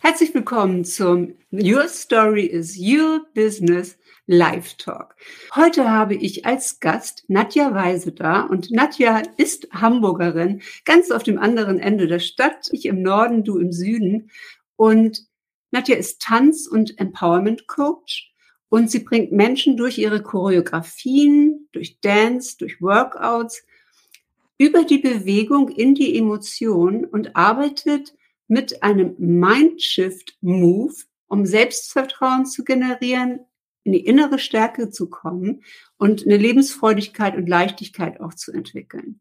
Herzlich willkommen zum Your Story is Your Business Live Talk. Heute habe ich als Gast Nadja Weise da und Nadja ist Hamburgerin, ganz auf dem anderen Ende der Stadt, ich im Norden, du im Süden. Und Nadja ist Tanz- und Empowerment Coach und sie bringt Menschen durch ihre Choreografien, durch Dance, durch Workouts über die Bewegung in die Emotion und arbeitet mit einem Mindshift-Move, um Selbstvertrauen zu generieren, in die innere Stärke zu kommen und eine Lebensfreudigkeit und Leichtigkeit auch zu entwickeln.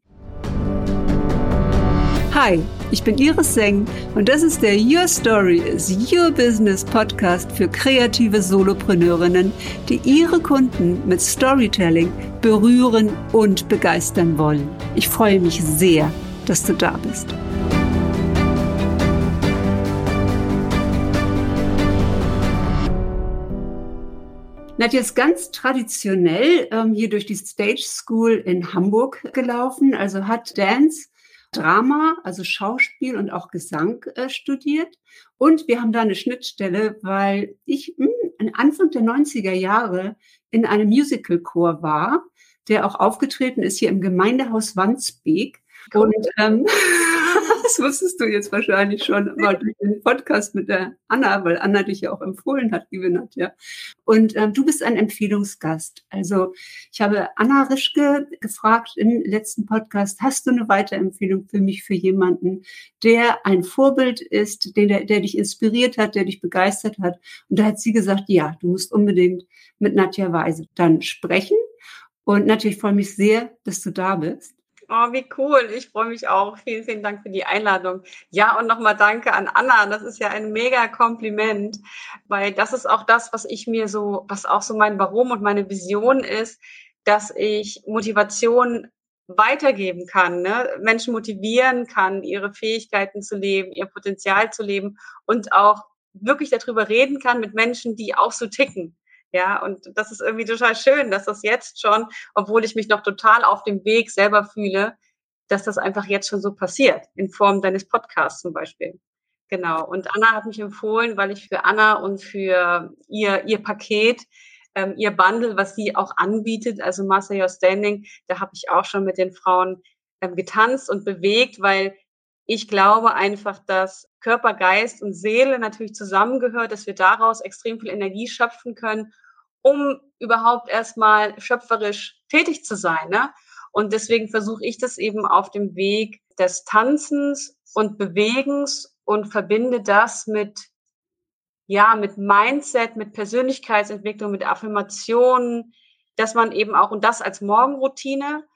Hi, ich bin Iris Seng und das ist der Your Story is Your Business Podcast für kreative Solopreneurinnen, die ihre Kunden mit Storytelling berühren und begeistern wollen. Ich freue mich sehr, dass du da bist. Nadja ist ganz traditionell ähm, hier durch die Stage School in Hamburg gelaufen, also hat Dance, Drama, also Schauspiel und auch Gesang äh, studiert. Und wir haben da eine Schnittstelle, weil ich mh, hm, Anfang der 90er Jahre in einem Musicalchor war, der auch aufgetreten ist hier im Gemeindehaus Wandsbek. Und ähm, das wusstest du jetzt wahrscheinlich schon mal durch den Podcast mit der Anna, weil Anna dich ja auch empfohlen hat, liebe Nadja. Und ähm, du bist ein Empfehlungsgast. Also ich habe Anna Rischke gefragt im letzten Podcast, hast du eine Weiterempfehlung für mich, für jemanden, der ein Vorbild ist, der, der dich inspiriert hat, der dich begeistert hat? Und da hat sie gesagt, ja, du musst unbedingt mit Nadja Weise dann sprechen. Und natürlich freue mich sehr, dass du da bist. Oh, wie cool. Ich freue mich auch. Vielen, vielen Dank für die Einladung. Ja, und nochmal danke an Anna. Das ist ja ein mega Kompliment, weil das ist auch das, was ich mir so, was auch so mein Warum und meine Vision ist, dass ich Motivation weitergeben kann, ne? Menschen motivieren kann, ihre Fähigkeiten zu leben, ihr Potenzial zu leben und auch wirklich darüber reden kann mit Menschen, die auch so ticken. Ja, und das ist irgendwie total schön, dass das jetzt schon, obwohl ich mich noch total auf dem Weg selber fühle, dass das einfach jetzt schon so passiert, in Form deines Podcasts zum Beispiel. Genau. Und Anna hat mich empfohlen, weil ich für Anna und für ihr, ihr Paket, ähm, ihr Bundle, was sie auch anbietet, also Master Your Standing, da habe ich auch schon mit den Frauen ähm, getanzt und bewegt, weil ich glaube einfach, dass Körper, Geist und Seele natürlich zusammengehört, dass wir daraus extrem viel Energie schöpfen können, um überhaupt erstmal schöpferisch tätig zu sein. Ne? Und deswegen versuche ich das eben auf dem Weg des Tanzens und Bewegens und verbinde das mit, ja, mit Mindset, mit Persönlichkeitsentwicklung, mit Affirmationen, dass man eben auch, und das als Morgenroutine,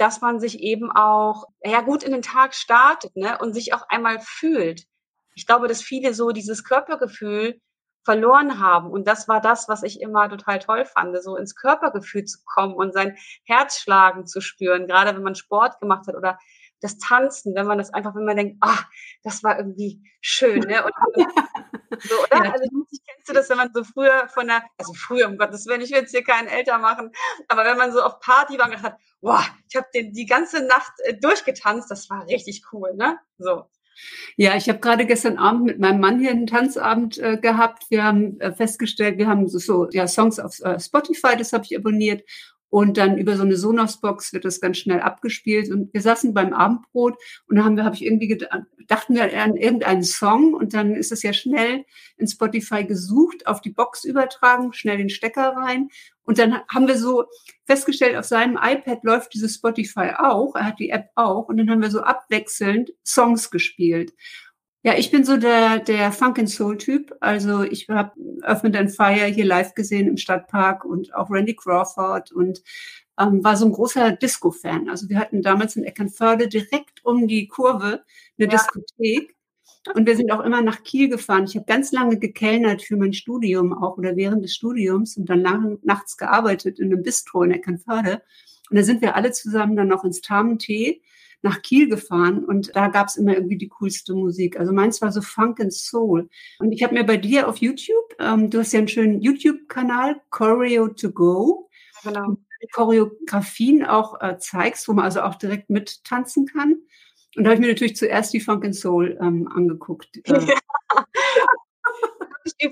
dass man sich eben auch ja gut in den Tag startet ne, und sich auch einmal fühlt. Ich glaube, dass viele so dieses Körpergefühl verloren haben. Und das war das, was ich immer total toll fand, so ins Körpergefühl zu kommen und sein Herzschlagen zu spüren, gerade wenn man Sport gemacht hat oder das Tanzen, wenn man das einfach, wenn man denkt, ah, das war irgendwie schön, ne? Und, so, oder? Ja. Also kennst du das, wenn man so früher von der, also früher, um Gottes Willen, ich will jetzt hier keinen älter machen, aber wenn man so auf Party war und gedacht hat, boah, ich habe die ganze Nacht äh, durchgetanzt, das war richtig cool, ne? So. Ja, ich habe gerade gestern Abend mit meinem Mann hier einen Tanzabend äh, gehabt. Wir haben äh, festgestellt, wir haben so, so ja, Songs auf äh, Spotify, das habe ich abonniert. Und dann über so eine Sonos-Box wird das ganz schnell abgespielt. Und wir saßen beim Abendbrot und da haben wir, habe ich irgendwie gedacht, dachten wir an irgendeinen Song und dann ist es ja schnell in Spotify gesucht, auf die Box übertragen, schnell den Stecker rein. Und dann haben wir so festgestellt, auf seinem iPad läuft dieses Spotify auch, er hat die App auch. Und dann haben wir so abwechselnd Songs gespielt. Ja, ich bin so der, der Funk and Soul Typ. Also ich habe Öffnet and Fire hier live gesehen im Stadtpark und auch Randy Crawford und ähm, war so ein großer Disco-Fan. Also wir hatten damals in Eckernförde direkt um die Kurve eine ja. Diskothek. Und wir sind auch immer nach Kiel gefahren. Ich habe ganz lange gekellnert für mein Studium auch oder während des Studiums und dann lange nachts gearbeitet in einem Bistro in Eckernförde. Und da sind wir alle zusammen dann noch ins Tamentee nach Kiel gefahren und da gab es immer irgendwie die coolste Musik. Also meins war so Funk and Soul. Und ich habe mir bei dir auf YouTube, ähm, du hast ja einen schönen YouTube-Kanal, Choreo to Go. Genau. Choreografien auch äh, zeigst, wo man also auch direkt mittanzen kann. Und da habe ich mir natürlich zuerst die Funk and Soul ähm, angeguckt. Äh,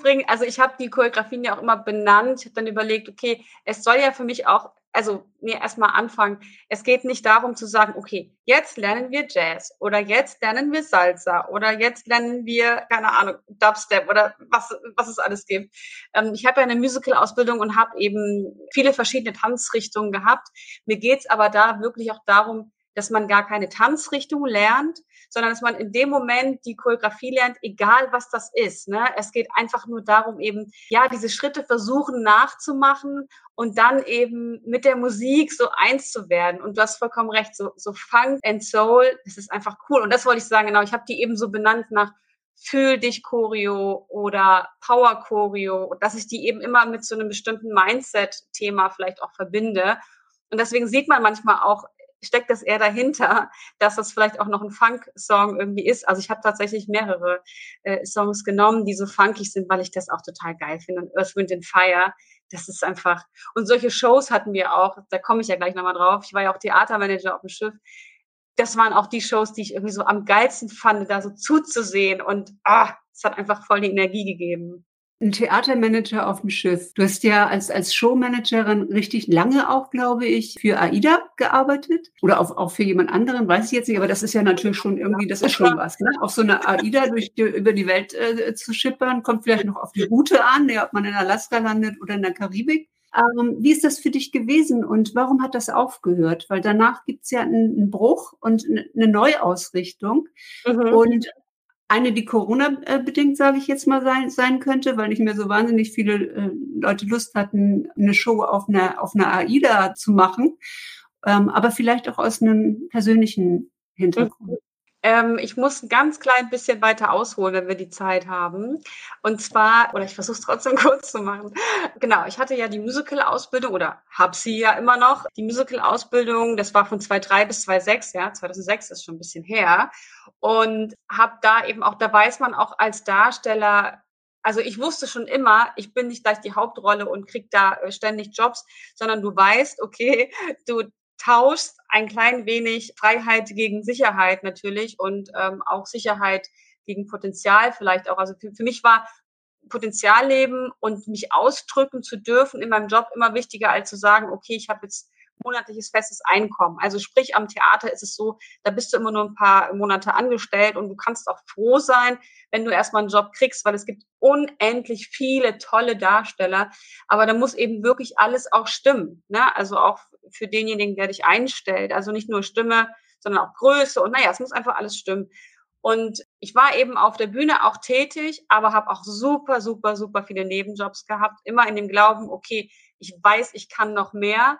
bringen. Also ich habe die Choreografien ja auch immer benannt. Ich habe dann überlegt, okay, es soll ja für mich auch also nee, erstmal anfangen. Es geht nicht darum zu sagen, okay, jetzt lernen wir Jazz oder jetzt lernen wir Salsa oder jetzt lernen wir, keine Ahnung, Dubstep oder was, was es alles gibt. Ähm, ich habe ja eine Musical-Ausbildung und habe eben viele verschiedene Tanzrichtungen gehabt. Mir geht's aber da wirklich auch darum, dass man gar keine Tanzrichtung lernt, sondern dass man in dem Moment die Choreografie lernt, egal was das ist. Ne? Es geht einfach nur darum, eben, ja, diese Schritte versuchen nachzumachen und dann eben mit der Musik so eins zu werden. Und du hast vollkommen recht, so, so Funk and Soul, das ist einfach cool. Und das wollte ich sagen, genau, ich habe die eben so benannt nach Fühl dich Choreo oder Power Choreo, dass ich die eben immer mit so einem bestimmten Mindset-Thema vielleicht auch verbinde. Und deswegen sieht man manchmal auch steckt das eher dahinter, dass das vielleicht auch noch ein Funk-Song irgendwie ist. Also ich habe tatsächlich mehrere äh, Songs genommen, die so funkig sind, weil ich das auch total geil finde. Und Earth, Wind and Fire, das ist einfach. Und solche Shows hatten wir auch, da komme ich ja gleich nochmal drauf. Ich war ja auch Theatermanager auf dem Schiff. Das waren auch die Shows, die ich irgendwie so am geilsten fand, da so zuzusehen. Und ah, es hat einfach voll die Energie gegeben ein Theatermanager auf dem Schiff. Du hast ja als, als Showmanagerin richtig lange auch, glaube ich, für AIDA gearbeitet. Oder auch, auch für jemand anderen, weiß ich jetzt nicht, aber das ist ja natürlich schon irgendwie, das ist schon was. Ne? Auf so eine AIDA durch die, über die Welt äh, zu schippern, kommt vielleicht noch auf die Route an, ja, ob man in Alaska landet oder in der Karibik. Ähm, wie ist das für dich gewesen und warum hat das aufgehört? Weil danach gibt's ja einen, einen Bruch und eine Neuausrichtung. Mhm. Und eine, die Corona-bedingt, sage ich jetzt mal, sein, sein könnte, weil nicht mehr so wahnsinnig viele äh, Leute Lust hatten, eine Show auf einer, auf einer AIDA zu machen, ähm, aber vielleicht auch aus einem persönlichen Hintergrund. Ähm, ich muss ein ganz klein bisschen weiter ausholen, wenn wir die Zeit haben. Und zwar, oder ich versuche es trotzdem kurz zu machen. Genau, ich hatte ja die Musical-Ausbildung oder habe sie ja immer noch. Die Musical-Ausbildung, das war von 2003 bis 2006, ja, 2006 ist schon ein bisschen her. Und habe da eben auch, da weiß man auch als Darsteller, also ich wusste schon immer, ich bin nicht gleich die Hauptrolle und krieg da äh, ständig Jobs, sondern du weißt, okay, du tauschst ein klein wenig Freiheit gegen Sicherheit natürlich und ähm, auch Sicherheit gegen Potenzial vielleicht auch. Also für, für mich war Potenzialleben und mich ausdrücken zu dürfen in meinem Job immer wichtiger als zu sagen, okay, ich habe jetzt monatliches festes Einkommen. Also sprich, am Theater ist es so, da bist du immer nur ein paar Monate angestellt und du kannst auch froh sein, wenn du erstmal einen Job kriegst, weil es gibt unendlich viele tolle Darsteller. Aber da muss eben wirklich alles auch stimmen. Ne? Also auch für denjenigen, der dich einstellt. Also nicht nur Stimme, sondern auch Größe und naja, es muss einfach alles stimmen. Und ich war eben auf der Bühne auch tätig, aber habe auch super, super, super viele Nebenjobs gehabt. Immer in dem Glauben, okay, ich weiß, ich kann noch mehr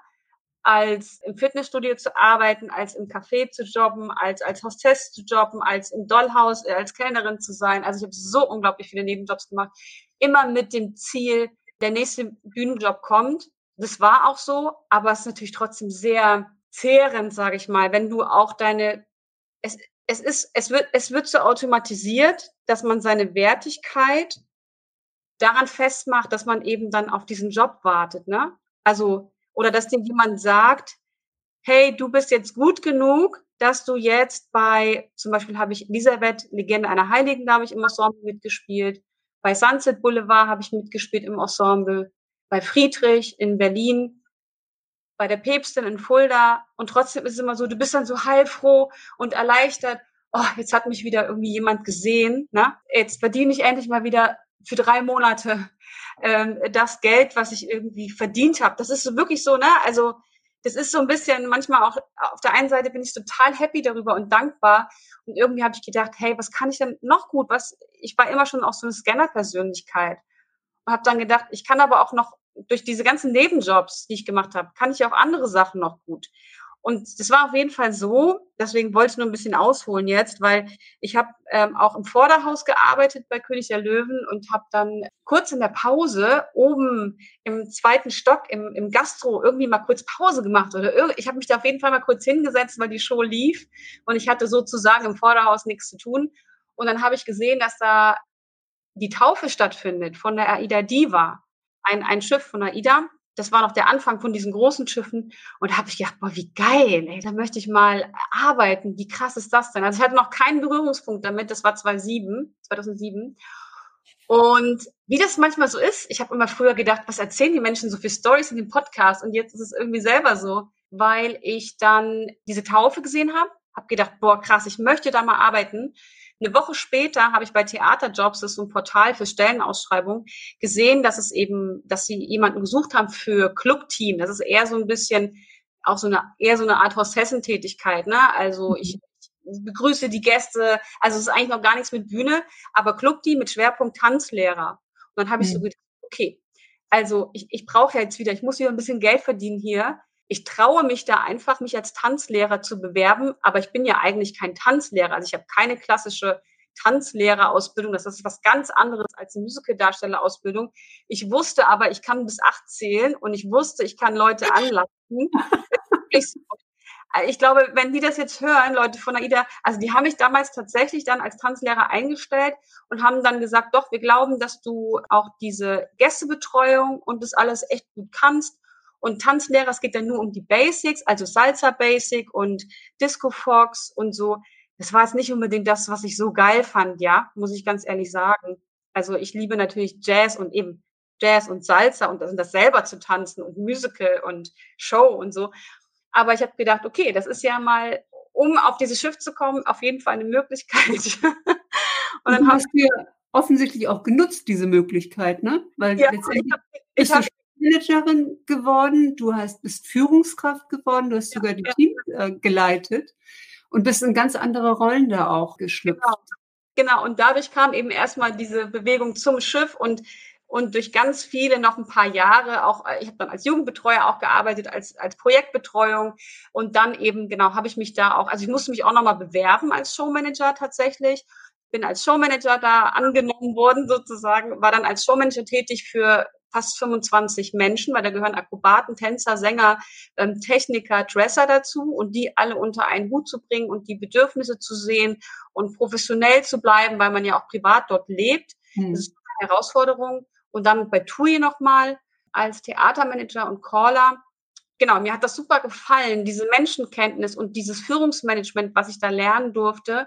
als im Fitnessstudio zu arbeiten, als im Café zu jobben, als als Hostess zu jobben, als im Dollhaus äh, als Kellnerin zu sein. Also ich habe so unglaublich viele Nebenjobs gemacht, immer mit dem Ziel, der nächste Bühnenjob kommt. Das war auch so, aber es ist natürlich trotzdem sehr zehrend, sage ich mal, wenn du auch deine es, es ist es wird es wird so automatisiert, dass man seine Wertigkeit daran festmacht, dass man eben dann auf diesen Job wartet, ne? Also oder dass dir jemand sagt, hey, du bist jetzt gut genug, dass du jetzt bei, zum Beispiel habe ich Elisabeth, Legende einer Heiligen, da habe ich im Ensemble mitgespielt. Bei Sunset Boulevard habe ich mitgespielt im Ensemble. Bei Friedrich in Berlin. Bei der Päpstin in Fulda. Und trotzdem ist es immer so, du bist dann so heilfroh und erleichtert. Oh, jetzt hat mich wieder irgendwie jemand gesehen. Ne? Jetzt verdiene ich endlich mal wieder für drei Monate ähm, das Geld, was ich irgendwie verdient habe. Das ist so wirklich so, ne? Also das ist so ein bisschen manchmal auch auf der einen Seite bin ich total happy darüber und dankbar und irgendwie habe ich gedacht, hey, was kann ich denn noch gut? Was ich war immer schon auch so eine Scanner-Persönlichkeit und habe dann gedacht, ich kann aber auch noch durch diese ganzen Nebenjobs, die ich gemacht habe, kann ich auch andere Sachen noch gut. Und das war auf jeden Fall so, deswegen wollte ich nur ein bisschen ausholen jetzt, weil ich habe ähm, auch im Vorderhaus gearbeitet bei König der Löwen und habe dann kurz in der Pause oben im zweiten Stock im, im Gastro irgendwie mal kurz Pause gemacht oder ich habe mich da auf jeden Fall mal kurz hingesetzt, weil die Show lief und ich hatte sozusagen im Vorderhaus nichts zu tun. Und dann habe ich gesehen, dass da die Taufe stattfindet von der Aida Diva, ein, ein Schiff von Aida das war noch der Anfang von diesen großen Schiffen. Und da habe ich gedacht, boah, wie geil, ey, da möchte ich mal arbeiten. Wie krass ist das denn? Also ich hatte noch keinen Berührungspunkt damit. Das war 2007, 2007. Und wie das manchmal so ist, ich habe immer früher gedacht, was erzählen die Menschen so für Stories in dem Podcast? Und jetzt ist es irgendwie selber so, weil ich dann diese Taufe gesehen habe, habe gedacht, boah, krass, ich möchte da mal arbeiten. Eine Woche später habe ich bei Theaterjobs, das ist so ein Portal für Stellenausschreibungen, gesehen, dass es eben, dass sie jemanden gesucht haben für Clubteam. Das ist eher so ein bisschen auch so eine eher so eine Art Hostessentätigkeit, ne? Also ich mhm begrüße die Gäste. Also es ist eigentlich noch gar nichts mit Bühne, aber Club die mit Schwerpunkt Tanzlehrer. Und dann habe ich mhm. so gedacht, okay, also ich, ich brauche ja jetzt wieder, ich muss wieder ein bisschen Geld verdienen hier. Ich traue mich da einfach, mich als Tanzlehrer zu bewerben, aber ich bin ja eigentlich kein Tanzlehrer. Also ich habe keine klassische Tanzlehrerausbildung. Das ist was ganz anderes als eine Musicaldarstellerausbildung. Ich wusste aber, ich kann bis acht zählen und ich wusste, ich kann Leute anlassen. ich glaube, wenn die das jetzt hören, Leute von AIDA, also die haben mich damals tatsächlich dann als Tanzlehrer eingestellt und haben dann gesagt, doch, wir glauben, dass du auch diese Gästebetreuung und das alles echt gut kannst. Und Tanzlehrer, es geht dann nur um die Basics, also Salsa Basic und Disco Fox und so. Das war jetzt nicht unbedingt das, was ich so geil fand, ja, muss ich ganz ehrlich sagen. Also ich liebe natürlich Jazz und eben Jazz und Salsa und das selber zu tanzen und Musical und Show und so. Aber ich habe gedacht, okay, das ist ja mal, um auf dieses Schiff zu kommen, auf jeden Fall eine Möglichkeit. und dann hast du ja offensichtlich auch genutzt, diese Möglichkeit, ne? Weil ja, letztendlich ich hab, ich hab, Managerin geworden, du hast, bist Führungskraft geworden, du hast sogar die. Team äh, geleitet und bist in ganz andere Rollen da auch geschlüpft. Genau. genau, und dadurch kam eben erstmal diese Bewegung zum Schiff und und durch ganz viele noch ein paar Jahre auch, äh, ich habe dann als Jugendbetreuer auch gearbeitet, als, als Projektbetreuung und dann eben, genau, habe ich mich da auch, also ich musste mich auch nochmal bewerben als Showmanager tatsächlich, bin als Showmanager da angenommen worden sozusagen, war dann als Showmanager tätig für fast 25 Menschen, weil da gehören Akrobaten, Tänzer, Sänger, ähm, Techniker, Dresser dazu und die alle unter einen Hut zu bringen und die Bedürfnisse zu sehen und professionell zu bleiben, weil man ja auch privat dort lebt. Hm. Das ist eine Herausforderung und dann bei TUI nochmal als Theatermanager und Caller. Genau, mir hat das super gefallen, diese Menschenkenntnis und dieses Führungsmanagement, was ich da lernen durfte.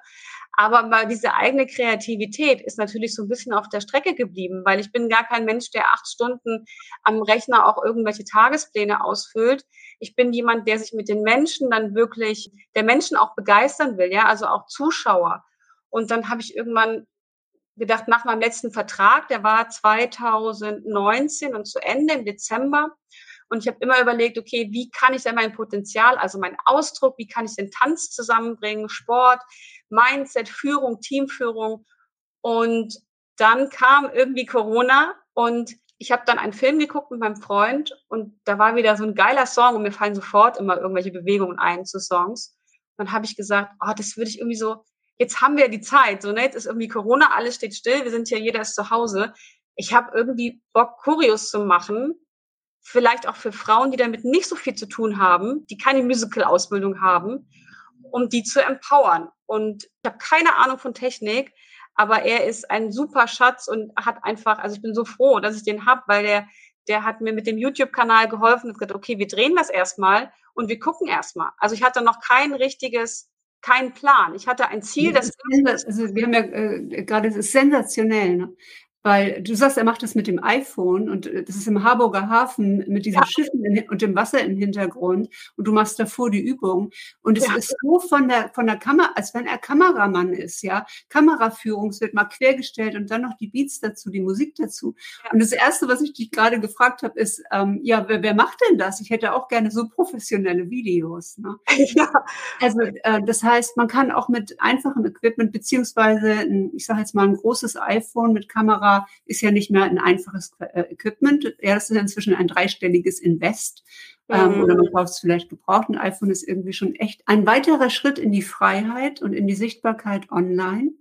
Aber mal diese eigene Kreativität ist natürlich so ein bisschen auf der Strecke geblieben, weil ich bin gar kein Mensch, der acht Stunden am Rechner auch irgendwelche Tagespläne ausfüllt. Ich bin jemand, der sich mit den Menschen dann wirklich, der Menschen auch begeistern will, ja, also auch Zuschauer. Und dann habe ich irgendwann gedacht, nach meinem letzten Vertrag, der war 2019 und zu Ende im Dezember. Und ich habe immer überlegt, okay, wie kann ich denn mein Potenzial, also mein Ausdruck, wie kann ich den Tanz zusammenbringen, Sport, Mindset, Führung, Teamführung. Und dann kam irgendwie Corona und ich habe dann einen Film geguckt mit meinem Freund und da war wieder so ein geiler Song und mir fallen sofort immer irgendwelche Bewegungen ein zu Songs. Dann habe ich gesagt, oh, das würde ich irgendwie so jetzt haben wir die Zeit, so ne, jetzt ist irgendwie Corona, alles steht still, wir sind ja jeder ist zu Hause. Ich habe irgendwie Bock, Kurios zu machen, vielleicht auch für Frauen, die damit nicht so viel zu tun haben, die keine Musical-Ausbildung haben, um die zu empowern. Und ich habe keine Ahnung von Technik, aber er ist ein super Schatz und hat einfach, also ich bin so froh, dass ich den hab, weil der, der hat mir mit dem YouTube-Kanal geholfen und gesagt, okay, wir drehen das erstmal und wir gucken erstmal. Also ich hatte noch kein richtiges keinen Plan. Ich hatte ein Ziel, das. das also wir haben ja äh, gerade, es ist sensationell. Ne? Weil du sagst, er macht das mit dem iPhone und äh, das ist im Harburger Hafen mit diesen ja. Schiffen und dem Wasser im Hintergrund und du machst davor die Übung und es ja. ist so von der von der Kamera, als wenn er Kameramann ist, ja. Kameraführung, es wird mal quergestellt und dann noch die Beats dazu, die Musik dazu. Ja. Und das erste, was ich dich gerade gefragt habe, ist, ähm, ja, wer, wer macht denn das? Ich hätte auch gerne so professionelle Videos. Ne? Ja. Also äh, das heißt, man kann auch mit einfachem Equipment beziehungsweise, ein, ich sage jetzt mal ein großes iPhone mit Kamera ist ja nicht mehr ein einfaches äh, Equipment. Ja, das ist inzwischen ein dreistelliges Invest. Ähm, mhm. oder man kauft es vielleicht gebraucht. Ein iPhone ist irgendwie schon echt ein weiterer Schritt in die Freiheit und in die Sichtbarkeit online.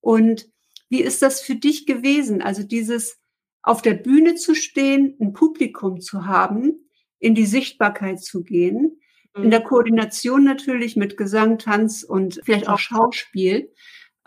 Und wie ist das für dich gewesen? Also dieses auf der Bühne zu stehen, ein Publikum zu haben, in die Sichtbarkeit zu gehen, in der mhm. Koordination natürlich mit Gesang, Tanz und vielleicht auch Schauspiel.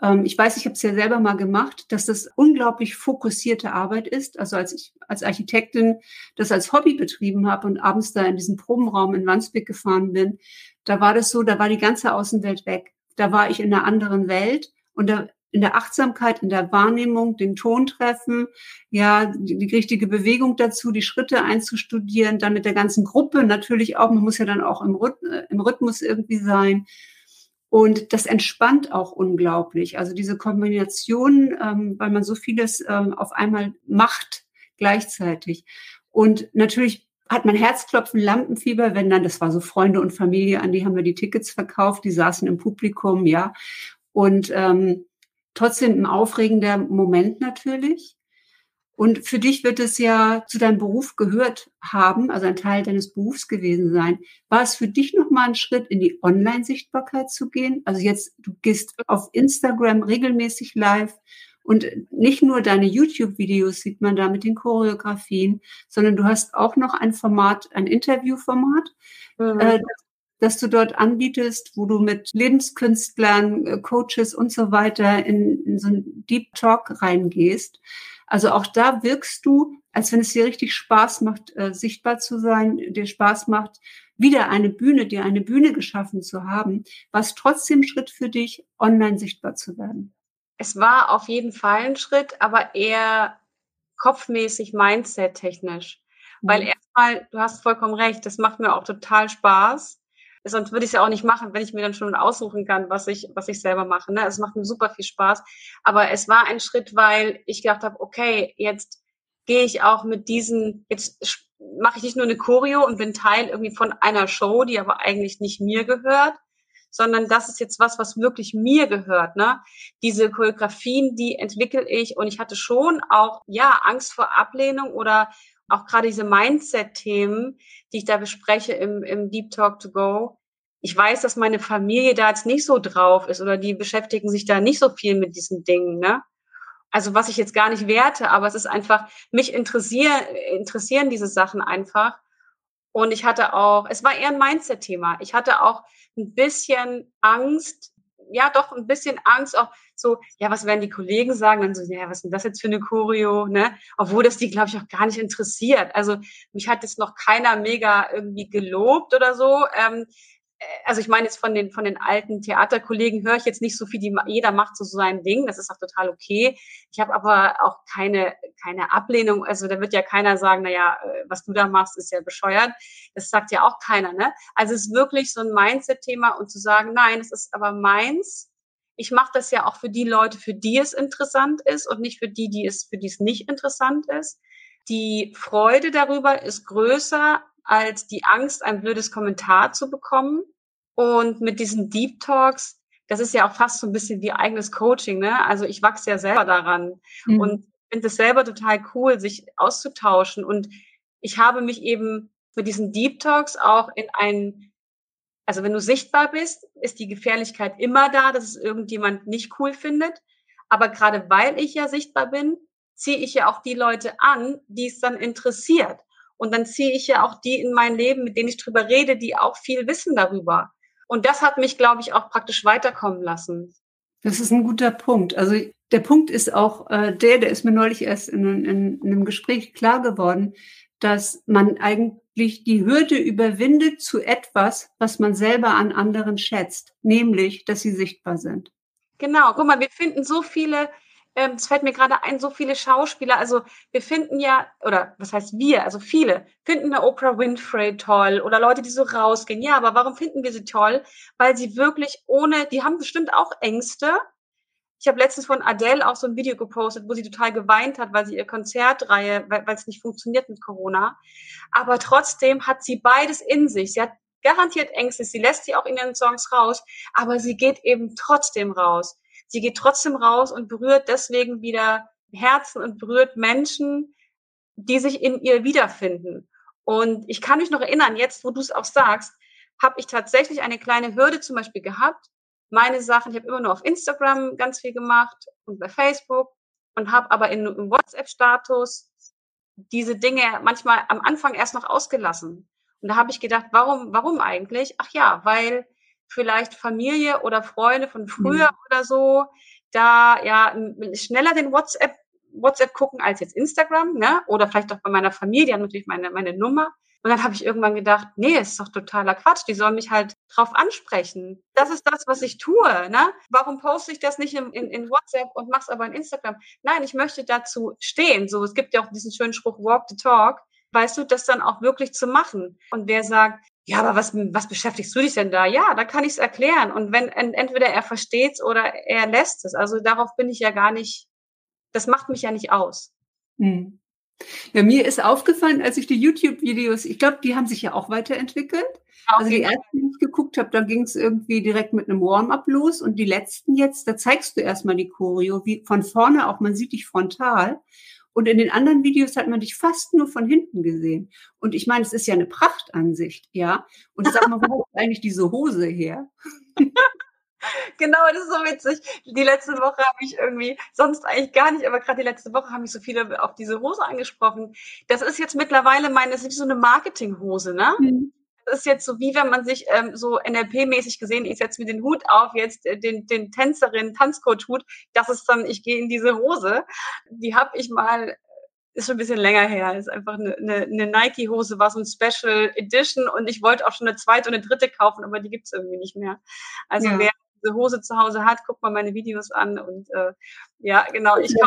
Ähm, ich weiß, ich habe es ja selber mal gemacht, dass das unglaublich fokussierte Arbeit ist. Also als ich als Architektin das als Hobby betrieben habe und abends da in diesen Probenraum in Wandsbek gefahren bin, da war das so, da war die ganze Außenwelt weg. Da war ich in einer anderen Welt und da in der Achtsamkeit, in der Wahrnehmung, den Ton treffen, ja, die, die, richtige Bewegung dazu, die Schritte einzustudieren, dann mit der ganzen Gruppe natürlich auch, man muss ja dann auch im, Rhythmus, äh, im Rhythmus irgendwie sein. Und das entspannt auch unglaublich. Also diese Kombination, ähm, weil man so vieles ähm, auf einmal macht gleichzeitig. Und natürlich hat man Herzklopfen, Lampenfieber, wenn dann, das war so Freunde und Familie, an die haben wir die Tickets verkauft, die saßen im Publikum, ja. Und ähm, trotzdem ein aufregender Moment natürlich. Und für dich wird es ja zu deinem Beruf gehört haben, also ein Teil deines Berufs gewesen sein. War es für dich nochmal ein Schritt in die Online-Sichtbarkeit zu gehen? Also jetzt, du gehst auf Instagram regelmäßig live und nicht nur deine YouTube-Videos sieht man da mit den Choreografien, sondern du hast auch noch ein Format, ein Interviewformat, mhm. äh, das du dort anbietest, wo du mit Lebenskünstlern, äh, Coaches und so weiter in, in so einen Deep Talk reingehst. Also auch da wirkst du, als wenn es dir richtig Spaß macht, äh, sichtbar zu sein, dir Spaß macht, wieder eine Bühne, dir eine Bühne geschaffen zu haben, was trotzdem Schritt für dich, online sichtbar zu werden. Es war auf jeden Fall ein Schritt, aber eher kopfmäßig, mindset-technisch. Mhm. Weil erstmal, du hast vollkommen recht, das macht mir auch total Spaß sonst würde ich es ja auch nicht machen, wenn ich mir dann schon aussuchen kann, was ich, was ich selber mache. Ne? Es macht mir super viel Spaß. Aber es war ein Schritt, weil ich gedacht habe, okay, jetzt gehe ich auch mit diesen, jetzt mache ich nicht nur eine Choreo und bin Teil irgendwie von einer Show, die aber eigentlich nicht mir gehört, sondern das ist jetzt was, was wirklich mir gehört. Ne? Diese Choreografien, die entwickle ich und ich hatte schon auch ja Angst vor Ablehnung oder auch gerade diese Mindset-Themen, die ich da bespreche im, im Deep Talk to Go. Ich weiß, dass meine Familie da jetzt nicht so drauf ist oder die beschäftigen sich da nicht so viel mit diesen Dingen, ne? Also was ich jetzt gar nicht werte, aber es ist einfach, mich interessieren, interessieren diese Sachen einfach. Und ich hatte auch, es war eher ein Mindset-Thema. Ich hatte auch ein bisschen Angst, ja doch ein bisschen Angst, auch so, ja, was werden die Kollegen sagen? Dann so, ja, was ist denn das jetzt für eine Choreo, ne? Obwohl das die, glaube ich, auch gar nicht interessiert. Also mich hat jetzt noch keiner mega irgendwie gelobt oder so. Ähm, äh, also ich meine jetzt von den von den alten Theaterkollegen höre ich jetzt nicht so viel, die jeder macht so sein Ding, das ist auch total okay. Ich habe aber auch keine keine Ablehnung, also da wird ja keiner sagen, na ja, äh, was du da machst, ist ja bescheuert. Das sagt ja auch keiner, ne? Also es ist wirklich so ein Mindset Thema und zu sagen, nein, es ist aber meins ich mache das ja auch für die Leute, für die es interessant ist und nicht für die, die es, für die es nicht interessant ist. Die Freude darüber ist größer als die Angst, ein blödes Kommentar zu bekommen. Und mit diesen Deep Talks, das ist ja auch fast so ein bisschen wie eigenes Coaching, ne? Also ich wachse ja selber daran mhm. und finde es selber total cool, sich auszutauschen. Und ich habe mich eben mit diesen Deep Talks auch in ein also wenn du sichtbar bist, ist die Gefährlichkeit immer da, dass es irgendjemand nicht cool findet. Aber gerade weil ich ja sichtbar bin, ziehe ich ja auch die Leute an, die es dann interessiert. Und dann ziehe ich ja auch die in mein Leben, mit denen ich drüber rede, die auch viel wissen darüber. Und das hat mich, glaube ich, auch praktisch weiterkommen lassen. Das ist ein guter Punkt. Also der Punkt ist auch äh, der, der ist mir neulich erst in, in, in einem Gespräch klar geworden, dass man eigentlich die Hürde überwindet zu etwas, was man selber an anderen schätzt, nämlich, dass sie sichtbar sind. Genau, guck mal, wir finden so viele, ähm, es fällt mir gerade ein, so viele Schauspieler, also wir finden ja, oder was heißt wir, also viele, finden eine Oprah Winfrey toll oder Leute, die so rausgehen. Ja, aber warum finden wir sie toll? Weil sie wirklich ohne, die haben bestimmt auch Ängste, ich habe letztens von Adele auch so ein Video gepostet, wo sie total geweint hat, weil sie ihr Konzertreihe, weil, es nicht funktioniert mit Corona. Aber trotzdem hat sie beides in sich. Sie hat garantiert Ängste, sie lässt sie auch in ihren Songs raus, aber sie geht eben trotzdem raus. Sie geht trotzdem raus und berührt deswegen wieder Herzen und berührt Menschen, die sich in ihr wiederfinden. Und ich kann mich noch erinnern, jetzt, wo du es auch sagst, habe ich tatsächlich eine kleine Hürde zum Beispiel gehabt, meine Sachen, ich habe immer nur auf Instagram ganz viel gemacht und bei Facebook und habe aber in, im WhatsApp-Status diese Dinge manchmal am Anfang erst noch ausgelassen. Und da habe ich gedacht, warum, warum eigentlich? Ach ja, weil vielleicht Familie oder Freunde von früher mhm. oder so da ja schneller den WhatsApp WhatsApp gucken als jetzt Instagram, ne? Oder vielleicht auch bei meiner Familie, die haben natürlich meine, meine Nummer. Und dann habe ich irgendwann gedacht, nee, ist doch totaler Quatsch. Die sollen mich halt drauf ansprechen. Das ist das, was ich tue. Ne? Warum poste ich das nicht in, in, in WhatsApp und mach's aber in Instagram? Nein, ich möchte dazu stehen. So, es gibt ja auch diesen schönen Spruch, walk the talk. Weißt du, das dann auch wirklich zu machen. Und wer sagt, ja, aber was, was beschäftigst du dich denn da? Ja, da kann ich es erklären. Und wenn entweder er versteht es oder er lässt es. Also darauf bin ich ja gar nicht, das macht mich ja nicht aus. Hm. Ja, mir ist aufgefallen, als ich die YouTube-Videos, ich glaube, die haben sich ja auch weiterentwickelt. Auch also die ersten, die ich geguckt habe, da ging es irgendwie direkt mit einem Warm-up los und die letzten jetzt, da zeigst du erstmal die Choreo, wie von vorne auch, man sieht dich frontal. Und in den anderen Videos hat man dich fast nur von hinten gesehen. Und ich meine, es ist ja eine Prachtansicht, ja. Und sag mal, wo ist eigentlich diese Hose her? Genau, das ist so witzig. Die letzte Woche habe ich irgendwie, sonst eigentlich gar nicht, aber gerade die letzte Woche haben mich so viele auf diese Hose angesprochen. Das ist jetzt mittlerweile meine, das ist so eine Marketinghose, ne? Mhm. Ist jetzt so wie wenn man sich ähm, so NLP-mäßig gesehen, ich setze mir den Hut auf, jetzt äh, den, den Tänzerin, Tanzcoach-Hut, das ist dann, ich gehe in diese Hose. Die habe ich mal ist schon ein bisschen länger her. Ist einfach eine, eine, eine Nike-Hose, war so ein Special Edition und ich wollte auch schon eine zweite und eine dritte kaufen, aber die gibt's irgendwie nicht mehr. Also ja. wer diese Hose zu Hause hat, guckt mal meine Videos an und äh, ja, genau. Ich ja,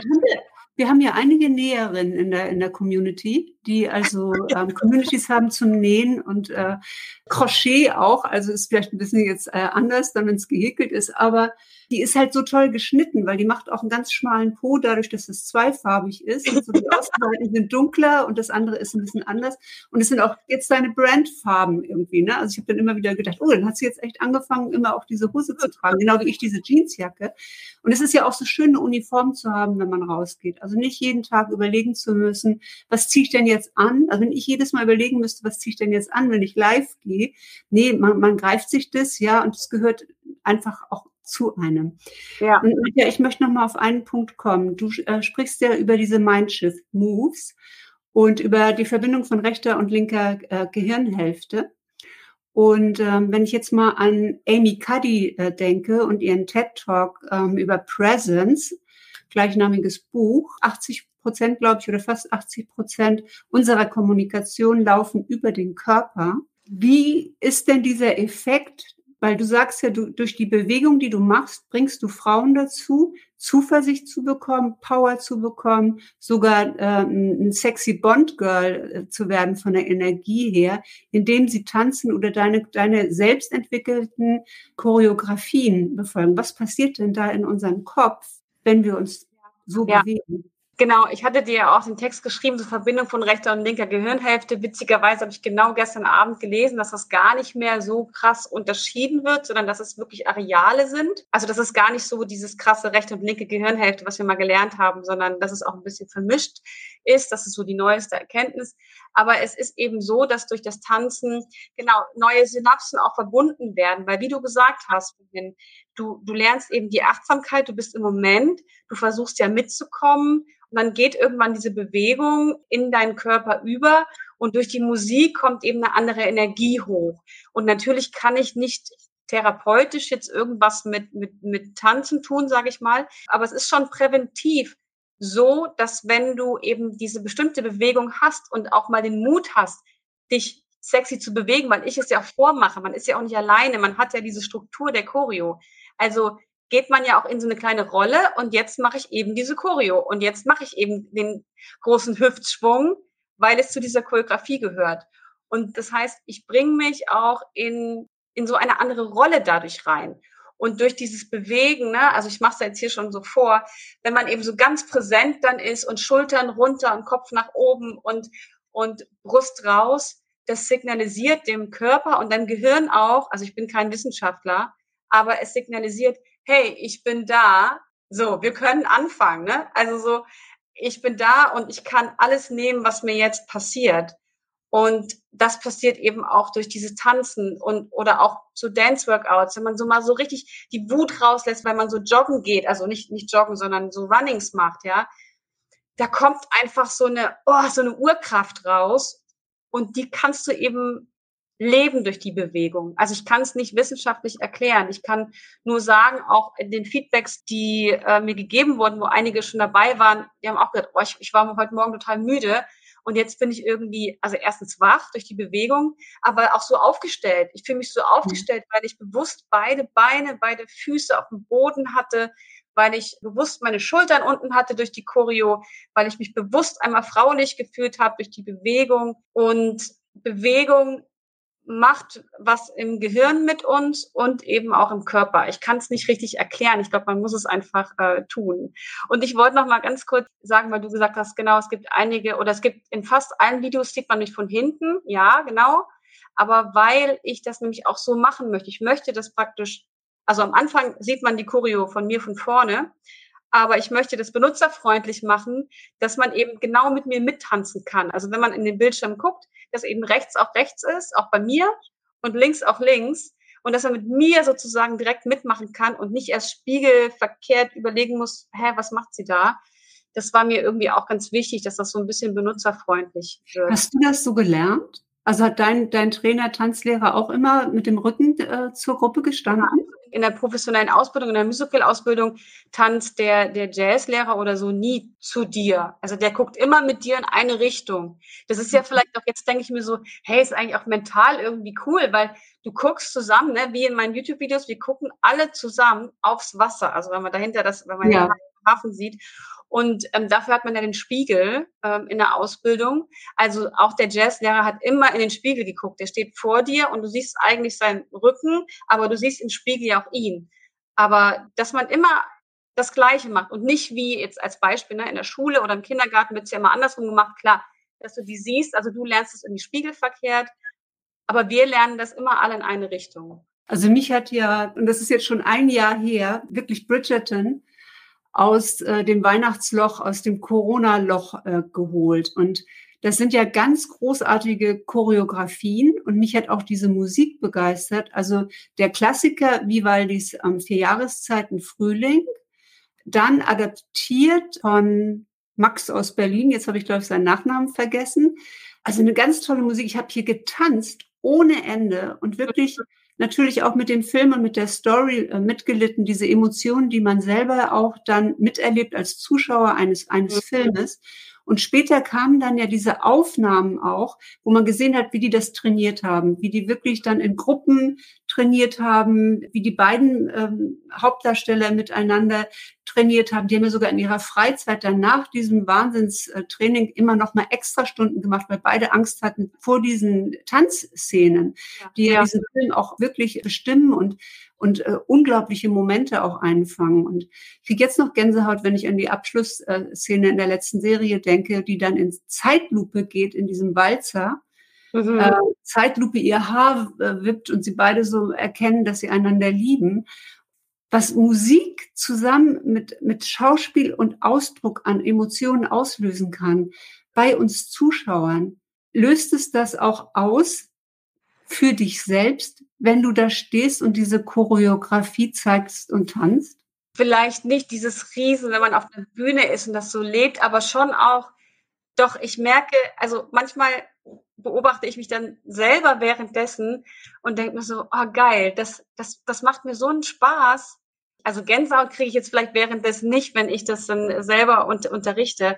wir haben ja einige Näherinnen in der, in der Community, die also ähm, Communities haben zum Nähen und äh, Crochet auch. Also ist vielleicht ein bisschen jetzt äh, anders, dann wenn es gehäkelt ist, aber die ist halt so toll geschnitten, weil die macht auch einen ganz schmalen Po, dadurch, dass es zweifarbig ist. Und so die Außenseiten sind dunkler und das andere ist ein bisschen anders. Und es sind auch jetzt deine Brandfarben irgendwie. Ne? Also ich habe dann immer wieder gedacht, oh, dann hat sie jetzt echt angefangen, immer auch diese Hose zu tragen, genau wie ich diese Jeansjacke. Und es ist ja auch so schön, eine Uniform zu haben, wenn man rausgeht. Also nicht jeden Tag überlegen zu müssen, was ziehe ich denn jetzt an? Also wenn ich jedes Mal überlegen müsste, was ziehe ich denn jetzt an, wenn ich live gehe? Nee, man, man greift sich das, ja, und es gehört einfach auch zu einem. Ja. Und ja, ich möchte noch mal auf einen Punkt kommen. Du äh, sprichst ja über diese Mindshift Moves und über die Verbindung von rechter und linker äh, Gehirnhälfte. Und ähm, wenn ich jetzt mal an Amy Cuddy äh, denke und ihren TED Talk ähm, über Presence, gleichnamiges Buch, 80 Prozent, glaube ich, oder fast 80 Prozent unserer Kommunikation laufen über den Körper. Wie ist denn dieser Effekt weil du sagst ja, du, durch die Bewegung, die du machst, bringst du Frauen dazu, Zuversicht zu bekommen, Power zu bekommen, sogar äh, ein sexy Bond Girl äh, zu werden von der Energie her, indem sie tanzen oder deine, deine selbst entwickelten Choreografien befolgen. Was passiert denn da in unserem Kopf, wenn wir uns so ja. bewegen? Genau, ich hatte dir ja auch den Text geschrieben zur Verbindung von rechter und linker Gehirnhälfte. Witzigerweise habe ich genau gestern Abend gelesen, dass das gar nicht mehr so krass unterschieden wird, sondern dass es wirklich Areale sind. Also das ist gar nicht so dieses krasse rechte und linke Gehirnhälfte, was wir mal gelernt haben, sondern dass es auch ein bisschen vermischt ist. Das ist so die neueste Erkenntnis. Aber es ist eben so, dass durch das Tanzen genau neue Synapsen auch verbunden werden, weil wie du gesagt hast, du, du lernst eben die Achtsamkeit, du bist im Moment, du versuchst ja mitzukommen. Und dann geht irgendwann diese Bewegung in deinen Körper über. Und durch die Musik kommt eben eine andere Energie hoch. Und natürlich kann ich nicht therapeutisch jetzt irgendwas mit, mit, mit Tanzen tun, sage ich mal, aber es ist schon präventiv so, dass wenn du eben diese bestimmte Bewegung hast und auch mal den Mut hast, dich sexy zu bewegen, weil ich es ja vormache, man ist ja auch nicht alleine, man hat ja diese Struktur der Choreo. Also geht man ja auch in so eine kleine Rolle und jetzt mache ich eben diese Choreo und jetzt mache ich eben den großen Hüftschwung, weil es zu dieser Choreografie gehört. Und das heißt, ich bringe mich auch in, in so eine andere Rolle dadurch rein. Und durch dieses Bewegen, ne, also ich mache es jetzt hier schon so vor, wenn man eben so ganz präsent dann ist und Schultern runter und Kopf nach oben und, und Brust raus, das signalisiert dem Körper und dem Gehirn auch, also ich bin kein Wissenschaftler, aber es signalisiert, hey, ich bin da. So, wir können anfangen, ne? Also so, ich bin da und ich kann alles nehmen, was mir jetzt passiert. Und das passiert eben auch durch dieses Tanzen und oder auch so Dance-Workouts, wenn man so mal so richtig die Wut rauslässt, weil man so joggen geht, also nicht nicht joggen, sondern so Runnings macht, ja. Da kommt einfach so eine oh, so eine Urkraft raus und die kannst du eben leben durch die Bewegung. Also ich kann es nicht wissenschaftlich erklären. Ich kann nur sagen, auch in den Feedbacks, die äh, mir gegeben wurden, wo einige schon dabei waren, die haben auch gesagt, oh, ich, ich war heute Morgen total müde Und jetzt bin ich irgendwie, also erstens wach durch die Bewegung, aber auch so aufgestellt. Ich fühle mich so mhm. aufgestellt, weil ich bewusst beide Beine, beide Füße auf dem Boden hatte, weil ich bewusst meine Schultern unten hatte durch die Choreo, weil ich mich bewusst einmal fraulich gefühlt habe durch die Bewegung. Und Bewegung macht was im Gehirn mit uns und eben auch im Körper. Ich kann es nicht richtig erklären. Ich glaube, man muss es einfach äh, tun. Und ich wollte noch mal ganz kurz sagen, weil du gesagt hast, genau, es gibt einige oder es gibt in fast allen Videos sieht man mich von hinten. Ja, genau. Aber weil ich das nämlich auch so machen möchte, ich möchte das praktisch, also am Anfang sieht man die Choreo von mir von vorne, aber ich möchte das benutzerfreundlich machen, dass man eben genau mit mir mittanzen kann. Also wenn man in den Bildschirm guckt, dass eben rechts auch rechts ist, auch bei mir und links auch links und dass er mit mir sozusagen direkt mitmachen kann und nicht erst spiegelverkehrt überlegen muss, hä, was macht sie da? Das war mir irgendwie auch ganz wichtig, dass das so ein bisschen benutzerfreundlich wird. Hast du das so gelernt? Also hat dein, dein Trainer, Tanzlehrer auch immer mit dem Rücken äh, zur Gruppe gestanden? Ja, in der professionellen Ausbildung, in der Musical-Ausbildung tanzt der, der Jazzlehrer oder so nie zu dir. Also der guckt immer mit dir in eine Richtung. Das ist ja mhm. vielleicht auch, jetzt denke ich mir so, hey, ist eigentlich auch mental irgendwie cool, weil du guckst zusammen, ne, wie in meinen YouTube-Videos, wir gucken alle zusammen aufs Wasser. Also wenn man dahinter das, wenn man ja. den Hafen sieht. Und ähm, dafür hat man ja den Spiegel ähm, in der Ausbildung. Also auch der Jazzlehrer hat immer in den Spiegel geguckt. Der steht vor dir und du siehst eigentlich seinen Rücken, aber du siehst im Spiegel ja auch ihn. Aber dass man immer das Gleiche macht und nicht wie jetzt als Beispiel ne, in der Schule oder im Kindergarten wird es ja immer andersrum gemacht. Klar, dass du die siehst, also du lernst es irgendwie spiegelverkehrt, aber wir lernen das immer alle in eine Richtung. Also mich hat ja, und das ist jetzt schon ein Jahr her, wirklich Bridgerton aus äh, dem Weihnachtsloch, aus dem Corona-Loch äh, geholt. Und das sind ja ganz großartige Choreografien und mich hat auch diese Musik begeistert. Also der Klassiker Vivaldis ähm, Vier Jahreszeiten Frühling, dann adaptiert von Max aus Berlin, jetzt habe ich glaube ich seinen Nachnamen vergessen. Also eine ganz tolle Musik. Ich habe hier getanzt ohne Ende und wirklich natürlich auch mit dem Film und mit der Story äh, mitgelitten, diese Emotionen, die man selber auch dann miterlebt als Zuschauer eines, eines mhm. Filmes. Und später kamen dann ja diese Aufnahmen auch, wo man gesehen hat, wie die das trainiert haben, wie die wirklich dann in Gruppen trainiert haben, wie die beiden ähm, Hauptdarsteller miteinander trainiert haben. Die haben ja sogar in ihrer Freizeit dann nach diesem Wahnsinnstraining immer noch mal extra Stunden gemacht, weil beide Angst hatten vor diesen Tanzszenen, die ja, ja diesen Film auch wirklich bestimmen und und äh, unglaubliche Momente auch einfangen. Und ich kriege jetzt noch Gänsehaut, wenn ich an die Abschlussszene in der letzten Serie denke, die dann in Zeitlupe geht in diesem Walzer. Mhm. Äh, Zeitlupe ihr Haar äh, wippt und sie beide so erkennen, dass sie einander lieben was Musik zusammen mit, mit Schauspiel und Ausdruck an Emotionen auslösen kann bei uns Zuschauern, löst es das auch aus für dich selbst, wenn du da stehst und diese Choreografie zeigst und tanzt? Vielleicht nicht dieses Riesen, wenn man auf der Bühne ist und das so lebt, aber schon auch, doch ich merke, also manchmal beobachte ich mich dann selber währenddessen und denke mir so, oh geil, das, das, das macht mir so einen Spaß, also Gänsehaut kriege ich jetzt vielleicht währenddessen nicht, wenn ich das dann selber un unterrichte.